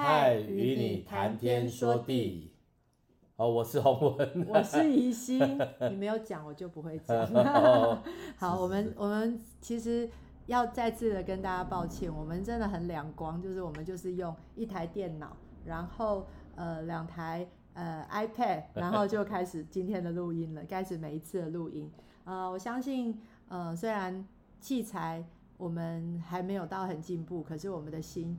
嗨，与你谈天说地。哦，我是洪文，我是怡心。你没有讲，我就不会讲。好，我们我们其实要再次的跟大家抱歉，我们真的很两光，就是我们就是用一台电脑，然后呃两台呃 iPad，然后就开始今天的录音了，开始每一次的录音。呃，我相信呃虽然器材。我们还没有到很进步，可是我们的心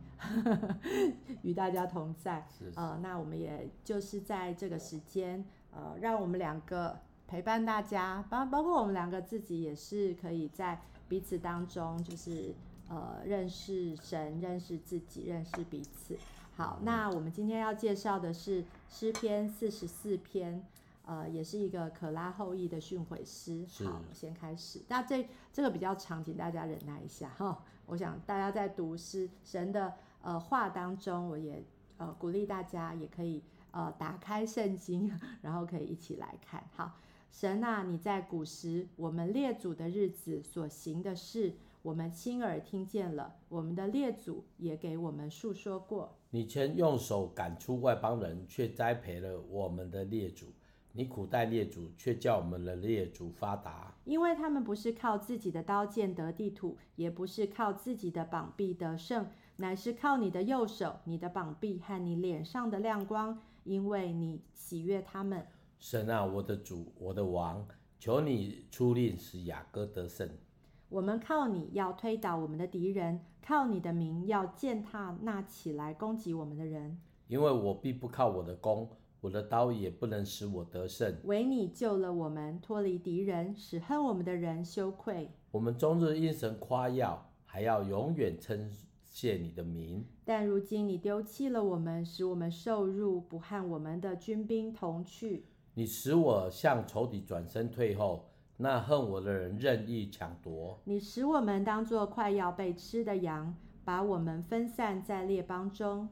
与大家同在。是是呃，那我们也就是在这个时间，呃，让我们两个陪伴大家，包包括我们两个自己也是可以在彼此当中，就是呃认识神、认识自己、认识彼此。好，那我们今天要介绍的是诗篇四十四篇。呃，也是一个可拉后裔的训诲师。好，先开始。那这这个比较长，请大家忍耐一下哈。我想大家在读诗神的呃话当中，我也呃鼓励大家也可以呃打开圣经，然后可以一起来看。好，神啊，你在古时我们列祖的日子所行的事，我们亲耳听见了，我们的列祖也给我们述说过。你曾用手赶出外邦人，却栽培了我们的列祖。你苦待列祖，却叫我们的列祖发达，因为他们不是靠自己的刀剑得地土，也不是靠自己的膀臂得胜，乃是靠你的右手、你的膀臂和你脸上的亮光，因为你喜悦他们。神啊，我的主，我的王，求你出令使雅各得胜。我们靠你要推倒我们的敌人，靠你的名要践踏那起来攻击我们的人。因为我必不靠我的弓。我的刀也不能使我得胜，唯你救了我们，脱离敌人，使恨我们的人羞愧。我们终日因神夸耀，还要永远称谢你的名。但如今你丢弃了我们，使我们受辱，不和我们的军兵同去。你使我向仇敌转身退后，那恨我的人任意抢夺。你使我们当作快要被吃的羊，把我们分散在列邦中。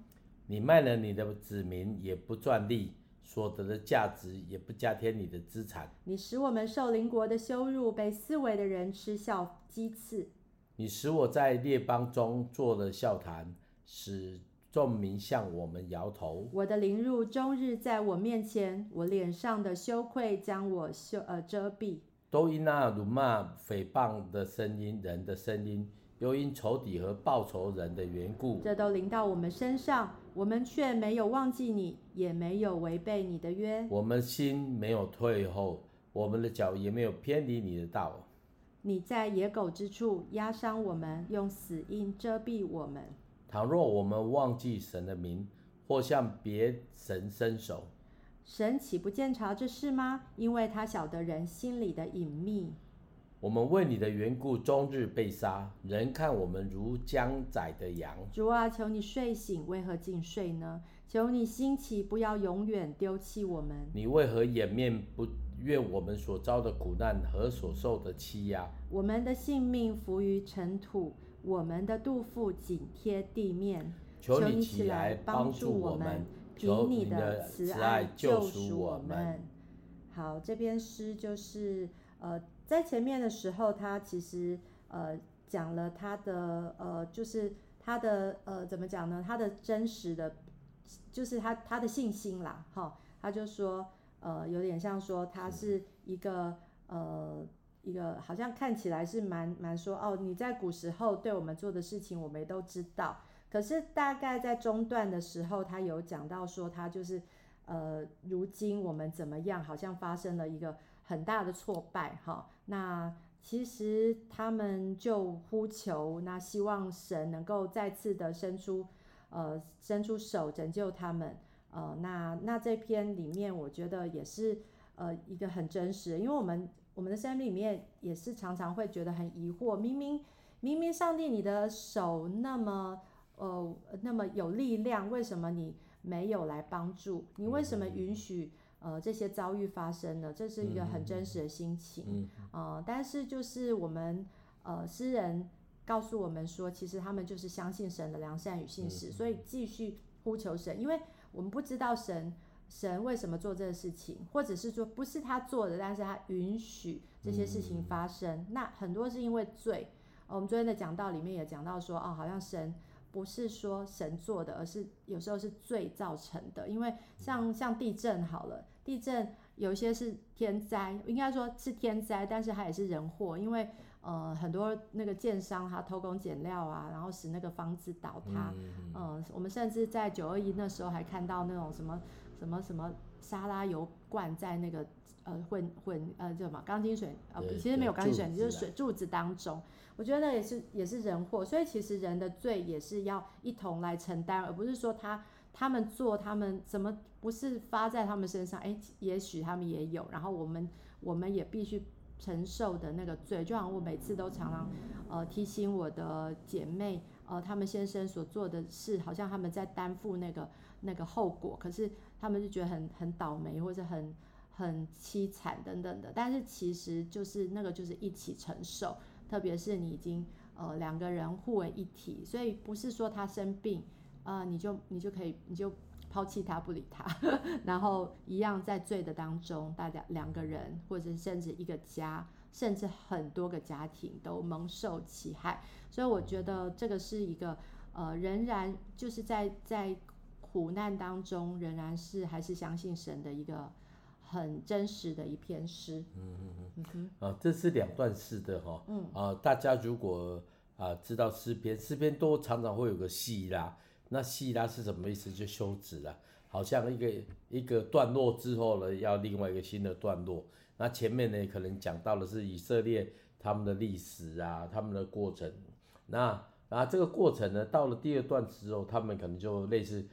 你卖了你的子民，也不赚利，所得的价值也不加添你的资产。你使我们受邻国的羞辱，被四围的人嗤笑讥刺。你使我在列邦中做了笑谈，使众民向我们摇头。我的凌辱终日在我面前，我脸上的羞愧将我羞呃遮蔽。都因那辱骂诽谤的声音，人的声音。又因仇敌和报仇人的缘故，这都临到我们身上，我们却没有忘记你，也没有违背你的约。我们心没有退后，我们的脚也没有偏离你的道。你在野狗之处压伤我们，用死荫遮蔽我们。倘若我们忘记神的名，或向别神伸手，神岂不见察这事吗？因为他晓得人心里的隐秘。我们为你的缘故，终日被杀，人看我们如将宰的羊。主啊，求你睡醒，为何尽睡呢？求你兴起，不要永远丢弃我们。你为何掩面不愿我们所遭的苦难和所受的欺压？我们的性命浮于尘土，我们的肚腹紧贴地面。求你起来帮助我们，求你的慈爱救赎我们。好，这篇诗就是呃。在前面的时候，他其实呃讲了他的呃，就是他的呃怎么讲呢？他的真实的，就是他他的信心啦，哈，他就说呃有点像说他是一个呃一个好像看起来是蛮蛮说哦，你在古时候对我们做的事情，我们都知道。可是大概在中段的时候，他有讲到说他就是呃如今我们怎么样，好像发生了一个。很大的挫败，哈，那其实他们就呼求，那希望神能够再次的伸出，呃，伸出手拯救他们，呃，那那这篇里面，我觉得也是，呃，一个很真实的，因为我们我们的生命里面也是常常会觉得很疑惑，明明明明上帝你的手那么，呃，那么有力量，为什么你没有来帮助？你为什么允许？呃，这些遭遇发生了，这是一个很真实的心情。嗯，呃，但是就是我们呃，诗人告诉我们说，其实他们就是相信神的良善与信实，嗯，所以继续呼求神，因为我们不知道神神为什么做这个事情，或者是说不是他做的，但是他允许这些事情发生。嗯，那很多是因为罪。呃，我们昨天的讲道里面也讲到说，哦，好像神不是说神做的，而是有时候是罪造成的。因为像像地震好了，地震有一些是天灾，应该说是天灾，但是它也是人祸，因为呃很多那个建商他偷工减料啊，然后使那个房子倒塌。嗯，我们甚至在九二一那时候还看到那种什么什么什么沙拉油罐在那个呃混混呃叫什么钢筋水呃其实没有钢筋水泥，就是水柱子当中。我觉得那也是也是人祸，所以其实人的罪也是要一同来承担，而不是说他他们做他们怎么不是发在他们身上，哎，也许他们也有，然后我们我们也必须承受的那个罪，就好像我每次都常常呃提醒我的姐妹，呃，他们先生所做的事，好像他们在担负那个那个后果，可是他们就觉得很很倒霉或者很很凄惨等等的，但是其实就是那个就是一起承受。特别是你已经呃两个人互为一体，所以不是说他生病啊、你就你就可以你就抛弃他不理他，然后一样在罪的当中，大家两个人或者甚至一个家，甚至很多个家庭都蒙受其害。所以我觉得这个是一个呃仍然就是在在苦难当中，仍然是还是相信神的一个。很真实的一篇诗，嗯嗯嗯嗯啊，这是两段式的哈，嗯啊，大家如果啊知道诗篇，诗篇都常常会有个细拉，那细拉是什么意思？就休止了，好像一个一个段落之后呢，要另外一个新的段落。那前面呢，可能讲到的是以色列他们的历史啊，他们的过程。那啊，这个过程呢，到了第二段之后，他们可能就类似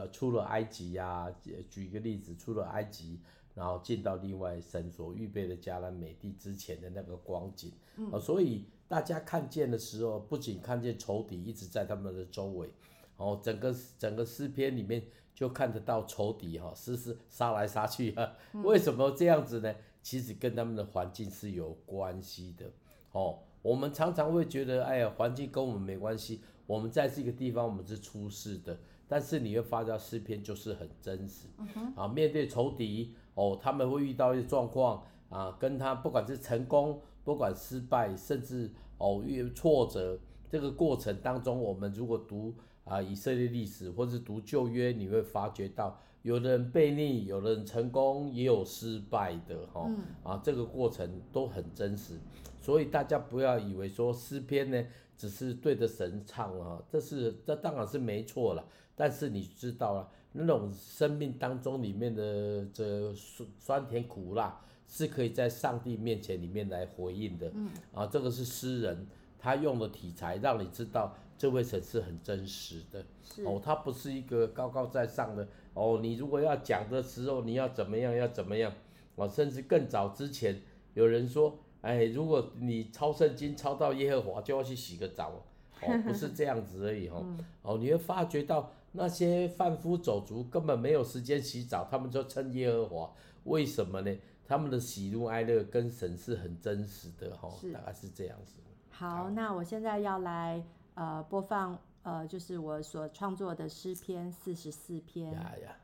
就出了埃及呀、啊，举一个例子，出了埃及。然后进到另外神所预备的迦南美地之前的那个光景，嗯，所以大家看见的时候，不仅看见仇敌一直在他们的周围，哦，整个整个诗篇里面就看得到仇敌哈，时时杀来杀去啊，为什么这样子呢？其实跟他们的环境是有关系的，哦，我们常常会觉得，哎呀，环境跟我们没关系，我们在这个地方我们是出世的，但是你会发现诗篇就是很真实，啊，面对仇敌。哦，他们会遇到一些状况啊，跟他不管是成功，不管失败，甚至哦遇挫折，这个过程当中，我们如果读啊以色列历史，或是读旧约，你会发觉到，有的人悖逆，有的人成功，也有失败的哈、啊，这个过程都很真实，所以大家不要以为说诗篇呢，只是对着神唱啊，这是这当然是没错了，但是你知道了。那种生命当中里面的这酸酸甜苦辣，是可以在上帝面前里面来回应的。嗯，啊，这个是诗人他用的题材，让你知道这位神是很真实的。是哦，他不是一个高高在上的。哦，你如果要讲的时候，你要怎么样，要怎么样？哦，甚至更早之前有人说，哎，如果你抄圣经抄到耶和华，就要去洗个澡。哦，不是这样子而已。哦，嗯、哦，你会发觉到。那些贩夫走卒根本没有时间洗澡，他们就称耶和华，为什么呢？他们的喜怒哀乐跟神是很真实的哈，大概是这样子。好，好，那我现在要来呃播放呃就是我所创作的诗篇四十四篇。呀呀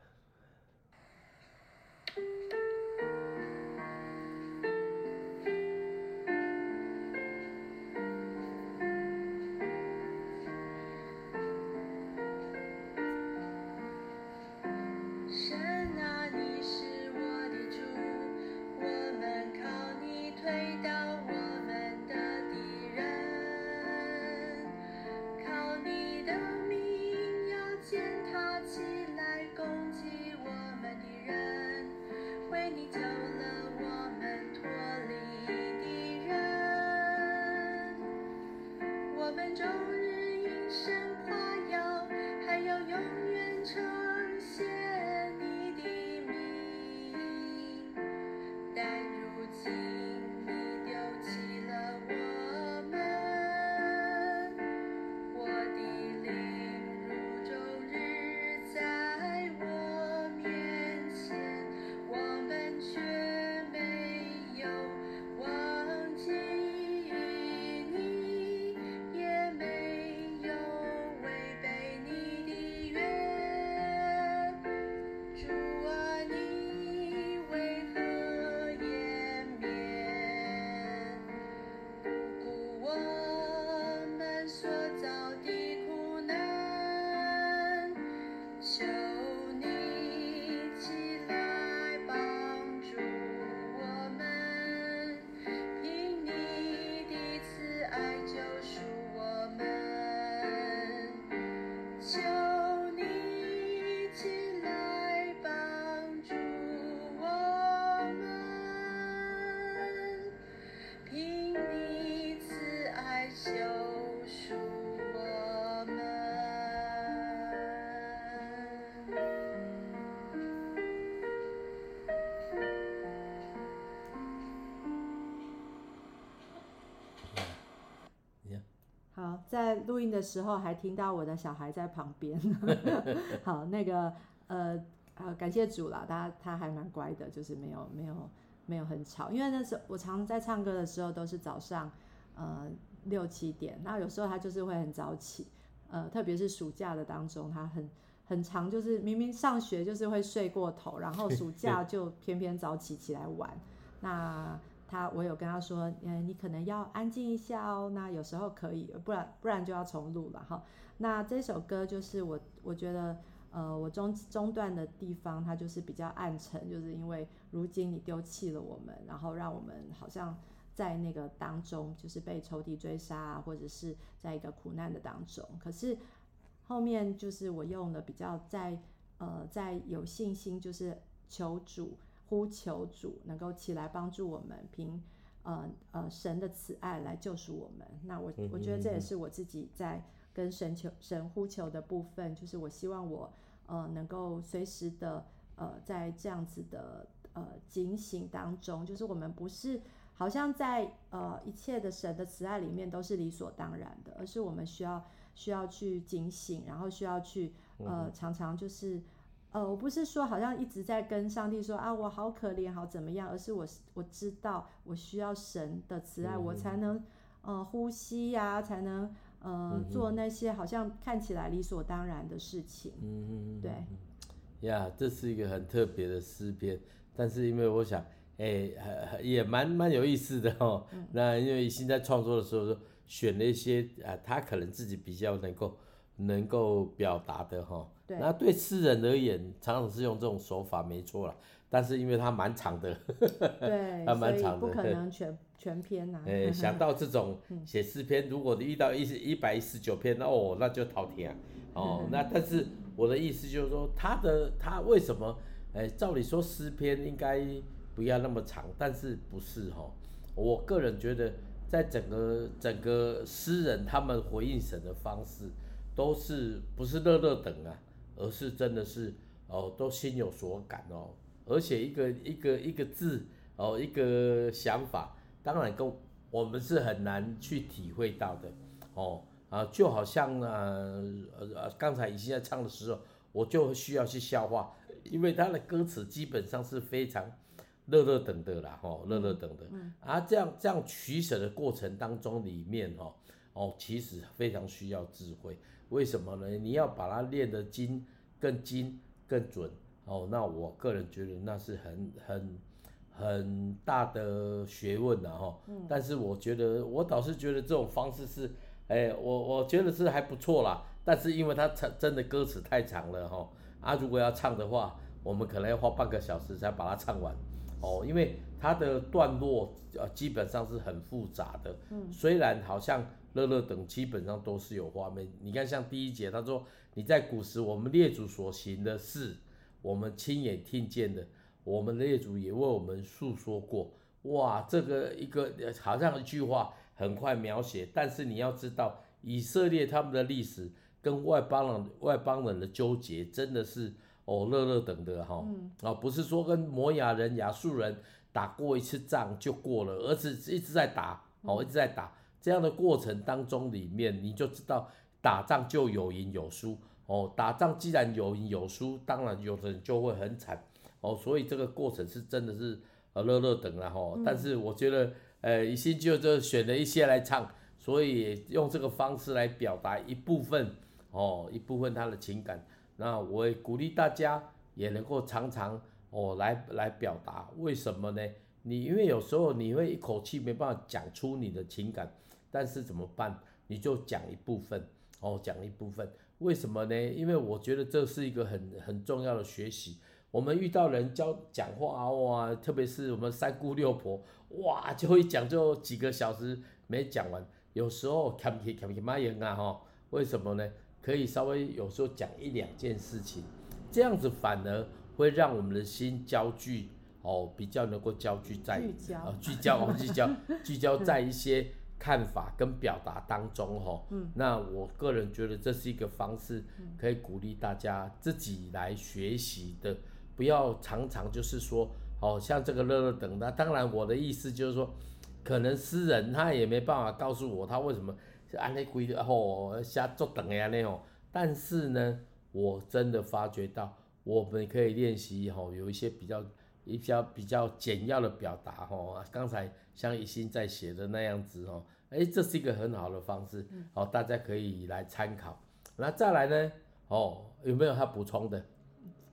在录音的时候，还听到我的小孩在旁边。好，那个呃呃，感谢主啦，他他还蛮乖的，就是没有没有没有很吵。因为那时候我常在唱歌的时候都是早上呃六七点，那有时候他就是会很早起，呃，特别是暑假的当中，他很很长，就是明明上学就是会睡过头，然后暑假就偏偏早起起来玩。那他，我有跟他说，嗯，你可能要安静一下哦。那有时候可以，不然不然就要重录了哈。那这首歌就是我，我觉得，呃，我中中段的地方，它就是比较暗沉，就是因为如今你丢弃了我们，然后让我们好像在那个当中，就是被仇敌追杀啊，或者是在一个苦难的当中。可是后面就是我用了比较在，呃，在有信心，就是求主。呼求主能够起来帮助我们，凭呃呃神的慈爱来救赎我们。那我我觉得这也是我自己在跟神求神呼求的部分，就是我希望我呃能够随时的呃在这样子的呃警醒当中，就是我们不是好像在呃一切的神的慈爱里面都是理所当然的，而是我们需要需要去警醒，然后需要去呃常常就是。呃，我不是说好像一直在跟上帝说啊，我好可怜，好怎么样，而是我我知道我需要神的慈爱，嗯、我才能呃呼吸呀、啊，才能呃、嗯、做那些好像看起来理所当然的事情。嗯嗯对。呀，这是一个很特别的诗篇，但是因为我想，哎、欸，也蛮蛮有意思的哦。嗯、那因为现在创作的时候选了一些啊，他可能自己比较能够能够表达的哈。对那对诗人而言，常常是用这种手法，没错了。但是因为它蛮长的，对，它蛮长的，不可能全全篇啊。哎，想到这种 写诗篇，如果你遇到一一百一十九篇，那哦，那就滔天哦。那但是我的意思就是说，他的他为什么？哎，照理说诗篇应该不要那么长，但是不是哈？我个人觉得，在整个整个诗人他们回应神的方式，都是不是乐乐等啊？而是真的是哦，都心有所感哦，而且一个一个一个字哦，一个想法，当然跟我们是很难去体会到的哦啊，就好像啊呃刚才已经在唱的时候，我就需要去消化，因为他的歌词基本上是非常乐乐等的啦，吼乐乐等的，嗯、啊这样这样取舍的过程当中里面哦哦，其实非常需要智慧。为什么呢？你要把它练得精、更精、更准哦。那我个人觉得那是很很很大的学问的哈。嗯。但是我觉得，我倒是觉得这种方式是，哎，我我觉得是还不错啦。但是因为它唱真的歌词太长了哈。啊，如果要唱的话，我们可能要花半个小时才把它唱完哦。因为它的段落呃基本上是很复杂的。嗯。虽然好像。乐乐等基本上都是有画面，你看像第一节，他说你在古时我们列祖所行的事，我们亲眼听见的，我们列祖也为我们述说过。哇，这个一个好像一句话很快描写，但是你要知道以色列他们的历史跟外邦人外邦人的纠结，真的是哦乐乐等的哈，啊不是说跟摩亚人亚述人打过一次仗就过了，而是一直在打哦一直在打。这样的过程当中，里面你就知道打仗就有赢有输哦。打仗既然有赢有输，当然有的人就会很惨哦。所以这个过程是真的是呃乐乐等了哈。但是我觉得呃一心就就选了一些来唱，所以用这个方式来表达一部分哦一部分他的情感。那我也鼓励大家也能够常常哦来来表达，为什么呢？你因为有时候你会一口气没办法讲出你的情感。但是怎么办？你就讲一部分哦，讲一部分。为什么呢？因为我觉得这是一个很很重要的学习。我们遇到人教讲话哇，特别是我们三姑六婆哇，就会讲就几个小时没讲完。有时候看不起看不起骂人啊哈？为什么呢？可以稍微有时候讲一两件事情，这样子反而会让我们的心焦聚哦，比较能够焦聚在聚焦哦聚焦哦聚焦 聚焦在一些看法跟表达当中哈。嗯，那我个人觉得这是一个方式，可以鼓励大家自己来学习的，不要常常就是说哦，像这个乐乐等的。当然我的意思就是说，可能诗人他也没办法告诉我他为什么。是安尼规的吼，瞎做等的安尼吼。但是呢，我真的发觉到，我们可以练习吼，有一些比较、比较、比较简要的表达吼。刚才像一心在写的那样子哦，哎，这是一个很好的方式，好，大家可以来参考。那再来呢，哦，有没有他补充的？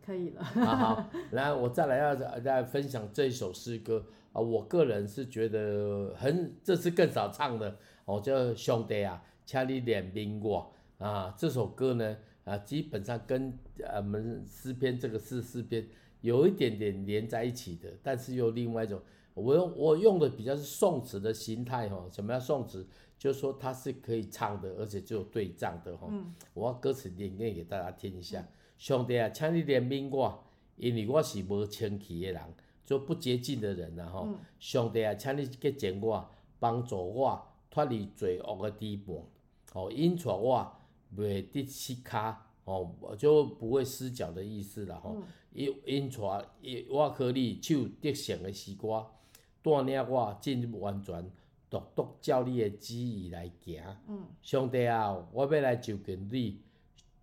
可以了。好好，来，我再来要再分享这一首诗歌啊，我个人是觉得很，这次更少唱的。哦，叫兄弟啊，请你怜悯我啊！这首歌呢，啊，基本上跟我们诗篇这个是诗篇有一点点连在一起的，但是又另外一种，我用我用的比较是宋词的形态哈。什么叫宋词？就是说它是可以唱的，而且就有对仗的哈。嗯。我歌词念念给大家听一下：兄弟啊，请你怜悯我，因为我是无清气的人，就不洁净的人呐哈。兄弟啊，请你洁净我，帮助我。脱离罪恶的地步，哦，引带我袂得失脚，哦，就不会失脚的意思啦，吼、嗯。引引带我可你手得胜的时光，带领我进入完全，独独照你的旨意来行。嗯。上帝啊，我要来就近你，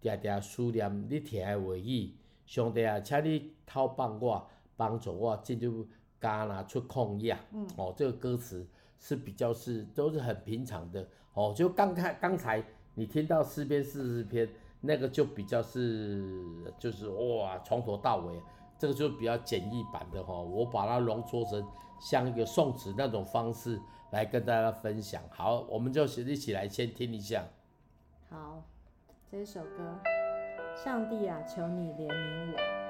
常常思念你听的话语。上帝啊，请你透帮我，帮助我进入迦拿出旷野。嗯。哦，这个歌词。是比较是都是很平常的哦，就刚开刚才你听到四篇四十篇那个就比较是就是哇从头到尾，这个就比较简易版的哈，我把它浓缩成像一个宋词那种方式来跟大家分享。好，我们就一起来先听一下。好，这首歌，上帝啊，求你怜悯我。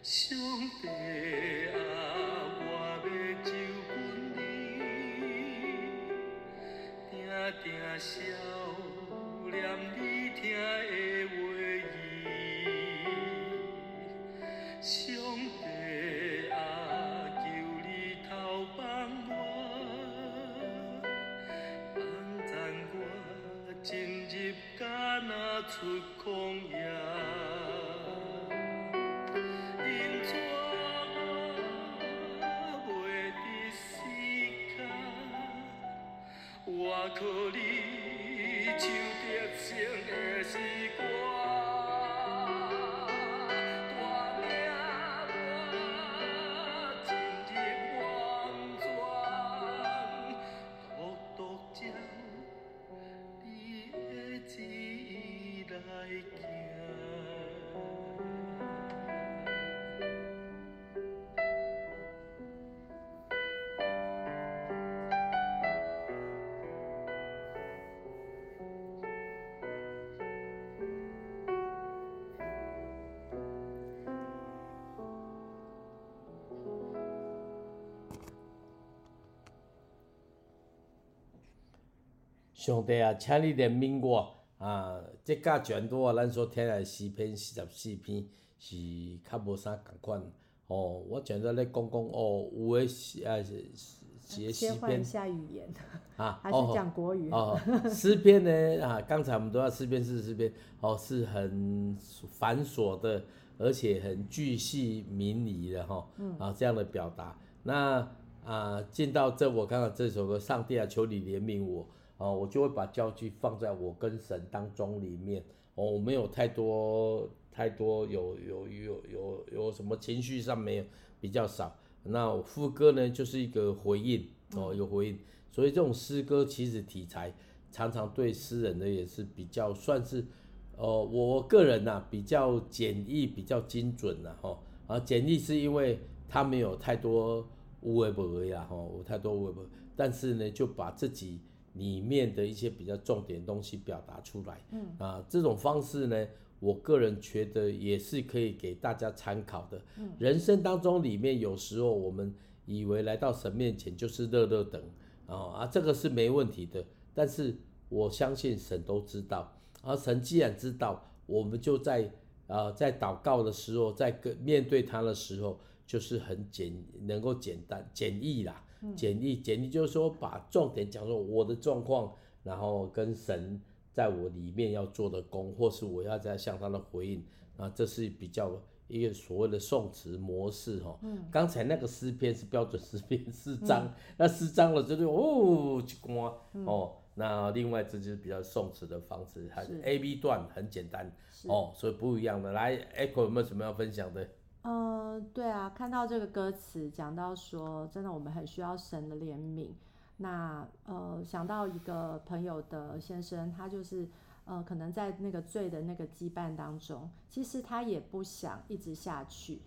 上帝啊，我要求阮你，定定想念你听的话语。上帝啊，求你透放我，放赞我进入加那出口。可你就 lý. 请你怜悯我啊！这甲全多啊，咱所听来诗篇四十四篇，是较无啥共款。哦，我现在咧讲讲哦，有诶是啊是写诗篇。切换一下语言啊，还是讲国语？哦，诗篇呢啊，刚才我们都要诗篇是诗篇，哦，是很繁琐的，而且很巨细明理的哈，啊、嗯、这样的表达。那啊进到这我刚刚这首歌，上帝啊，求你怜悯我，哦，我就会把焦距放在我跟神当中里面，哦，我没有太多。太多有有有有有什么情绪上没有比较少，那副歌呢就是一个回应哦，有回应，所以这种诗歌其实题材常常对诗人呢也是比较算是，呃，我个人呐、啊、比较简易，比较精准呐哈啊，简易是因为它没有太多无为不为呀哈，有太多无为不，但是呢就把自己里面的一些比较重点东西表达出来，嗯啊这种方式呢。我个人觉得也是可以给大家参考的。人生当中里面有时候我们以为来到神面前就是乐乐等啊啊，这个是没问题的。但是我相信神都知道，而神既然知道，我们就在啊在祷告的时候，在跟面对他的时候，就是很简能够简单简易啦，简历简历就是说把重点讲说我的状况，然后跟神。在我里面要做的功，或是我要在向他的回应，啊，这是比较一个所谓的宋词模式哈。嗯。刚才那个诗篇是标准诗篇四章，嗯、那四章了就是哦一关哦。那另外这就是比较宋词的方式，还是 A B 段很简单哦，所以不一样的。来，Echo 有没有什么要分享的？嗯、对啊，看到这个歌词讲到说，真的我们很需要神的怜悯。那呃，想到一个朋友的先生，他就是呃，可能在那个罪的那个羁绊当中，其实他也不想一直下去，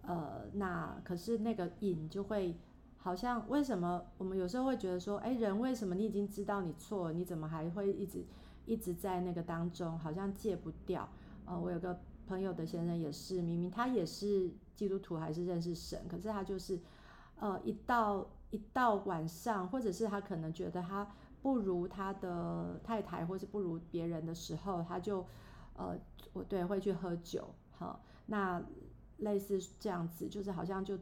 呃，那可是那个瘾就会好像为什么我们有时候会觉得说，哎，人为什么你已经知道你错了，你怎么还会一直一直在那个当中，好像戒不掉？呃，我有个朋友的先生也是，明明他也是基督徒，还是认识神，可是他就是呃，一到。一到晚上，或者是他可能觉得他不如他的太太，或是不如别人的时候，他就呃，我对会去喝酒，好，那类似这样子，就是好像就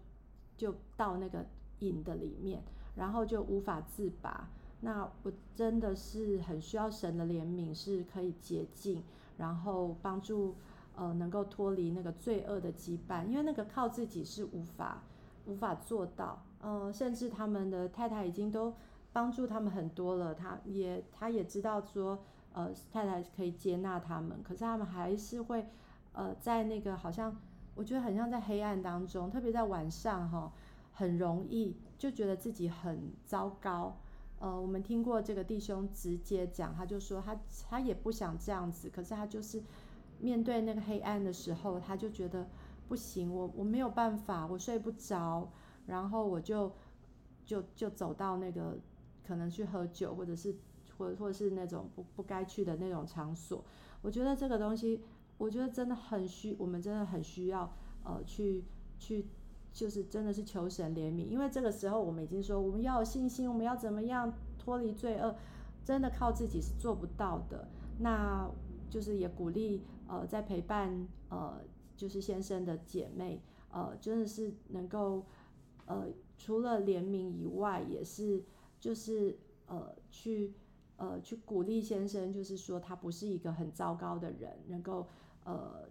就到那个瘾的里面，然后就无法自拔。那我真的是很需要神的怜悯，是可以洁净，然后帮助呃能够脱离那个罪恶的羁绊，因为那个靠自己是无法无法做到。呃，甚至他们的太太已经都帮助他们很多了，他也他也知道说，呃，太太可以接纳他们，可是他们还是会，呃，在那个好像我觉得很像在黑暗当中，特别在晚上哈，很容易就觉得自己很糟糕。呃，我们听过这个弟兄直接讲，他就说他他也不想这样子，可是他就是面对那个黑暗的时候，他就觉得不行，我我没有办法，我睡不着。然后我就就就走到那个可能去喝酒，或者是或或是那种不不该去的那种场所。我觉得这个东西，我觉得真的很需，我们真的很需要呃去去，就是真的是求神怜悯，因为这个时候我们已经说我们要有信心，我们要怎么样脱离罪恶，真的靠自己是做不到的。那就是也鼓励呃在陪伴呃就是先生的姐妹呃真的是能够。呃，除了怜悯以外，也是就是呃，去呃去鼓励先生，就是说他不是一个很糟糕的人，能够呃，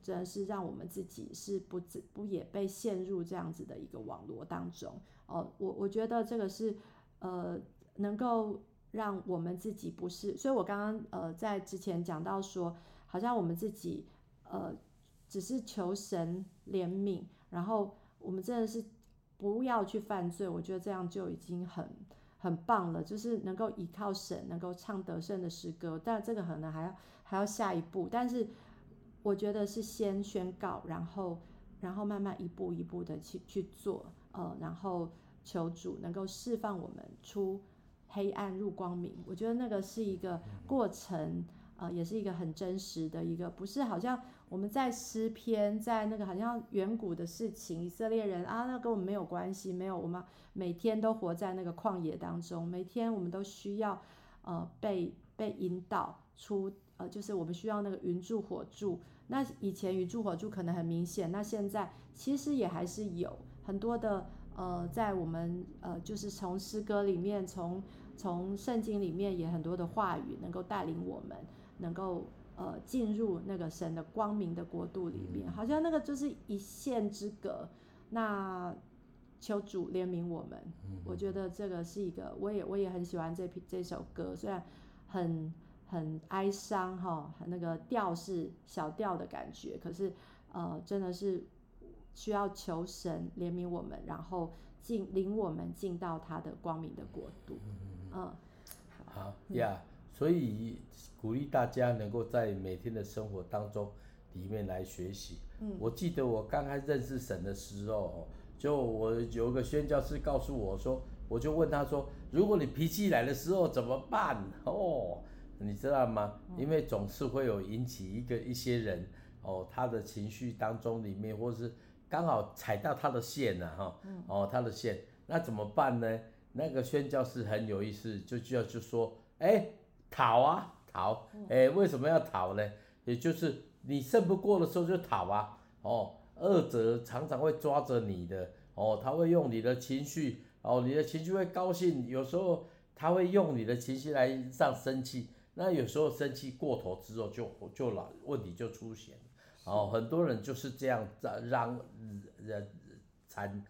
真的是让我们自己是不不也被陷入这样子的一个网络当中。哦、呃，我我觉得这个是呃，能够让我们自己不是，所以我刚刚呃在之前讲到说，好像我们自己呃只是求神怜悯，然后我们真的是。不要去犯罪，我觉得这样就已经很很棒了。就是能够依靠神，能够唱得胜的诗歌，但这个可能还要还要下一步。但是我觉得是先宣告，然后然后慢慢一步一步的去去做，呃，然后求主能够释放我们出黑暗入光明。我觉得那个是一个过程，呃，也是一个很真实的一个，不是好像。我们在诗篇，在那个好像远古的事情，以色列人啊，那跟我们没有关系，没有，我们每天都活在那个旷野当中，每天我们都需要呃被被引导出呃，就是我们需要那个云柱火柱那以前云柱火柱可能很明显，那现在其实也还是有很多的呃，在我们呃就是从诗歌里面，从从圣经里面也很多的话语能够带领我们，能够呃进入那个神的光明的国度里面，好像那个就是一线之隔。那求主怜悯我们，我觉得这个是一个，我也我也很喜欢这这首歌，虽然很很哀伤哈，那个调是小调的感觉，可是呃真的是需要求神怜悯我们，然后进领我们进到他的光明的国度，嗯，好。呀，所以鼓励大家能够在每天的生活当中里面来学习。嗯，我记得我刚开始认识神的时候。就我有个宣教师告诉我说，我就问他说，如果你脾气来的时候怎么办？哦，你知道吗？因为总是会有引起一个一些人哦，他的情绪当中里面，或是刚好踩到他的线了哈，哦，他的线，那怎么办呢？那个宣教师很有意思，就就就说，哎，逃啊逃，哎，为什么要逃呢？也就是你胜不过的时候就逃啊，哦。恶者常常会抓着你的哦，他会用你的情绪哦，你的情绪会高兴，有时候他会用你的情绪来让生气，那有时候生气过头之后就就老问题就出现哦，很多人就是这样让让人惨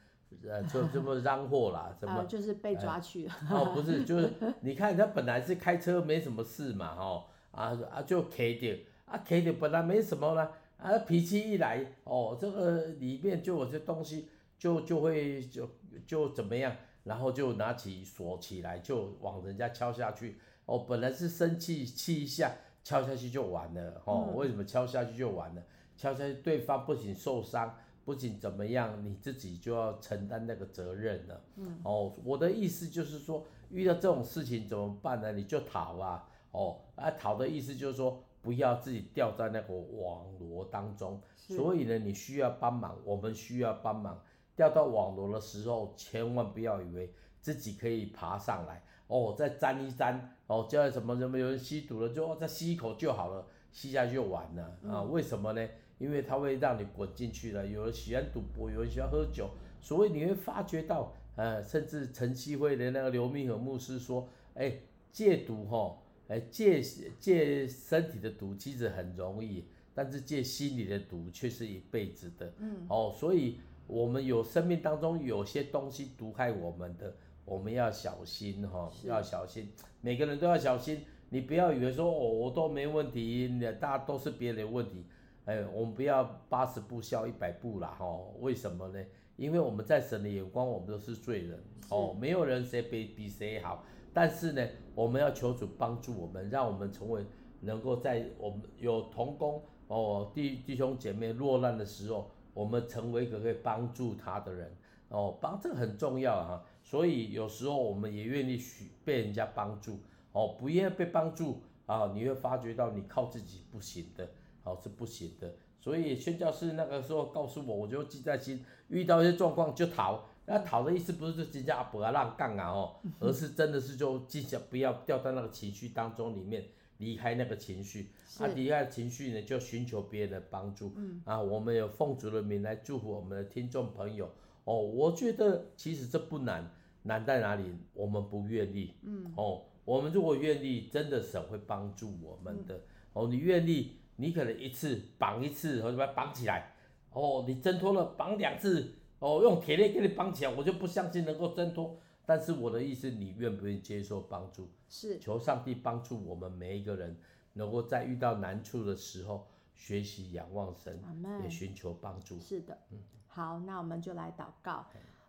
呃就这么嚷祸啦，怎 么、啊、就是被抓去了、哎、哦，不是就是你看他本来是开车没什么事嘛，哦啊啊就 K 掉啊 K 掉本来没什么啦。啊，脾气一来，哦，这个里面就有些东西就就会就就怎么样，然后就拿起锁起来，就往人家敲下去。哦，本来是生气气一下，敲下去就完了。哦，为什么敲下去就完了？敲下去对方不仅受伤，不仅怎么样，你自己就要承担那个责任了。嗯。哦，我的意思就是说，遇到这种事情怎么办呢？你就逃啊。哦，啊，逃的意思就是说。不要自己掉在那个网罗当中，所以呢，你需要帮忙，我们需要帮忙。掉到网罗的时候，千万不要以为自己可以爬上来哦，再沾一沾哦，叫什么什么有人吸毒了，就再吸一口就好了，吸下去就完了、嗯、啊？为什么呢？因为它会让你滚进去了。有人喜欢赌博，有人喜欢喝酒，所以你会发觉到，呃，甚至晨曦会的那个刘明和牧师说，哎，戒毒哈。哎，戒戒身体的毒其实很容易，但是戒心里的毒却是一辈子的。嗯，哦，所以我们有生命当中有些东西毒害我们的，我们要小心哈、哦，要小心，每个人都要小心。你不要以为说哦，我都没问题，大家都是别人的问题。哎，我们不要八十步笑一百步啦哈、哦。为什么呢？因为我们在神的眼光，我们都是罪人。哦，没有人谁比比谁好。但是呢，我们要求主帮助我们，让我们成为能够在我们有同工哦弟弟兄姐妹落难的时候，我们成为一个可以帮助他的人哦，帮这个很重要啊。所以有时候我们也愿意许被人家帮助哦，不愿意被帮助啊，你会发觉到你靠自己不行的哦，是不行的。所以宣教士那个时候告诉我，我就记在心，遇到一些状况就逃。那逃的意思不是就直接不要让杠啊哦，而是真的是就尽量不要掉到那个情绪当中里面，离开那个情绪。啊，离开情绪呢，就寻求别人的帮助。嗯。啊，我们有奉主的名来祝福我们的听众朋友。哦，我觉得其实这不难，难在哪里？我们不愿意。嗯。哦，我们如果愿意，真的神会帮助我们的。哦，你愿意，你可能一次绑一次，或者把它绑起来。哦，你挣脱了，绑两次。哦，用铁链给你绑起来，我就不相信能够挣脱。但是我的意思，你愿不愿意接受帮助？是，求上帝帮助我们每一个人，能够在遇到难处的时候，学习仰望神，也寻求帮助。是的，嗯，好，那我们就来祷告。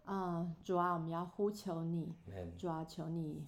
嗯，主啊，我们要呼求你，主啊，求你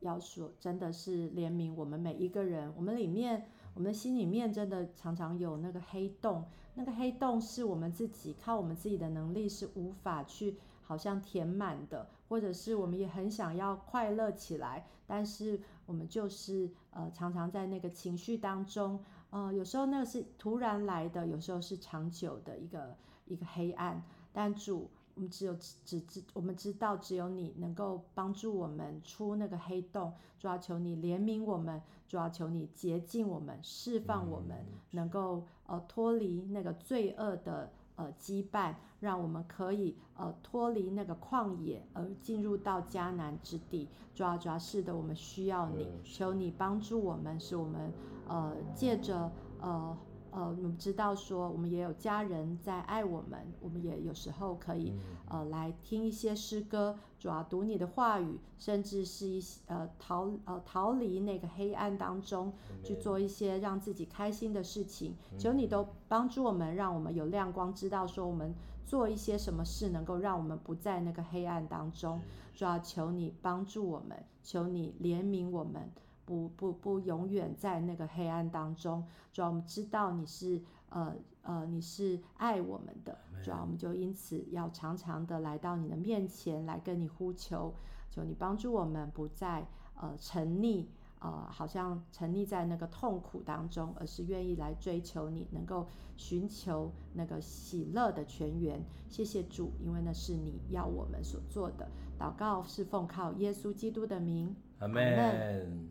要说，真的是怜悯我们每一个人。我们里面，我们的心里面真的常常有那个黑洞。那个黑洞是我们自己靠我们自己的能力是无法去好像填满的，或者是我们也很想要快乐起来，但是我们就是呃常常在那个情绪当中，呃有时候那个是突然来的，有时候是长久的一个一个黑暗。但主，我们只有只只我们知道只有你能够帮助我们出那个黑洞，主要求你怜悯我们，主要求你洁净我们，释放我们，嗯、能够呃脱离那个罪恶的呃羁绊，让我们可以呃脱离那个旷野而进入到迦南之地。主要主要是的，我们需要你，嗯、求你帮助我们，使我们呃借着呃。呃，我们知道说，我们也有家人在爱我们，我们也有时候可以呃来听一些诗歌，主要读你的话语，甚至是一些呃逃呃逃离那个黑暗当中，去做一些让自己开心的事情。求你都帮助我们，让我们有亮光，知道说我们做一些什么事能够让我们不在那个黑暗当中。主要求你帮助我们，求你怜悯我们。不不不，永远在那个黑暗当中。主要我们知道你是呃呃，你是爱我们的。主要我们就因此要常常的来到你的面前，来跟你呼求，求你帮助我们不再呃沉溺呃，好像沉溺在那个痛苦当中，而是愿意来追求你，能够寻求那个喜乐的泉源。谢谢主，因为那是你要我们所做的祷告，是奉靠耶稣基督的名。阿门。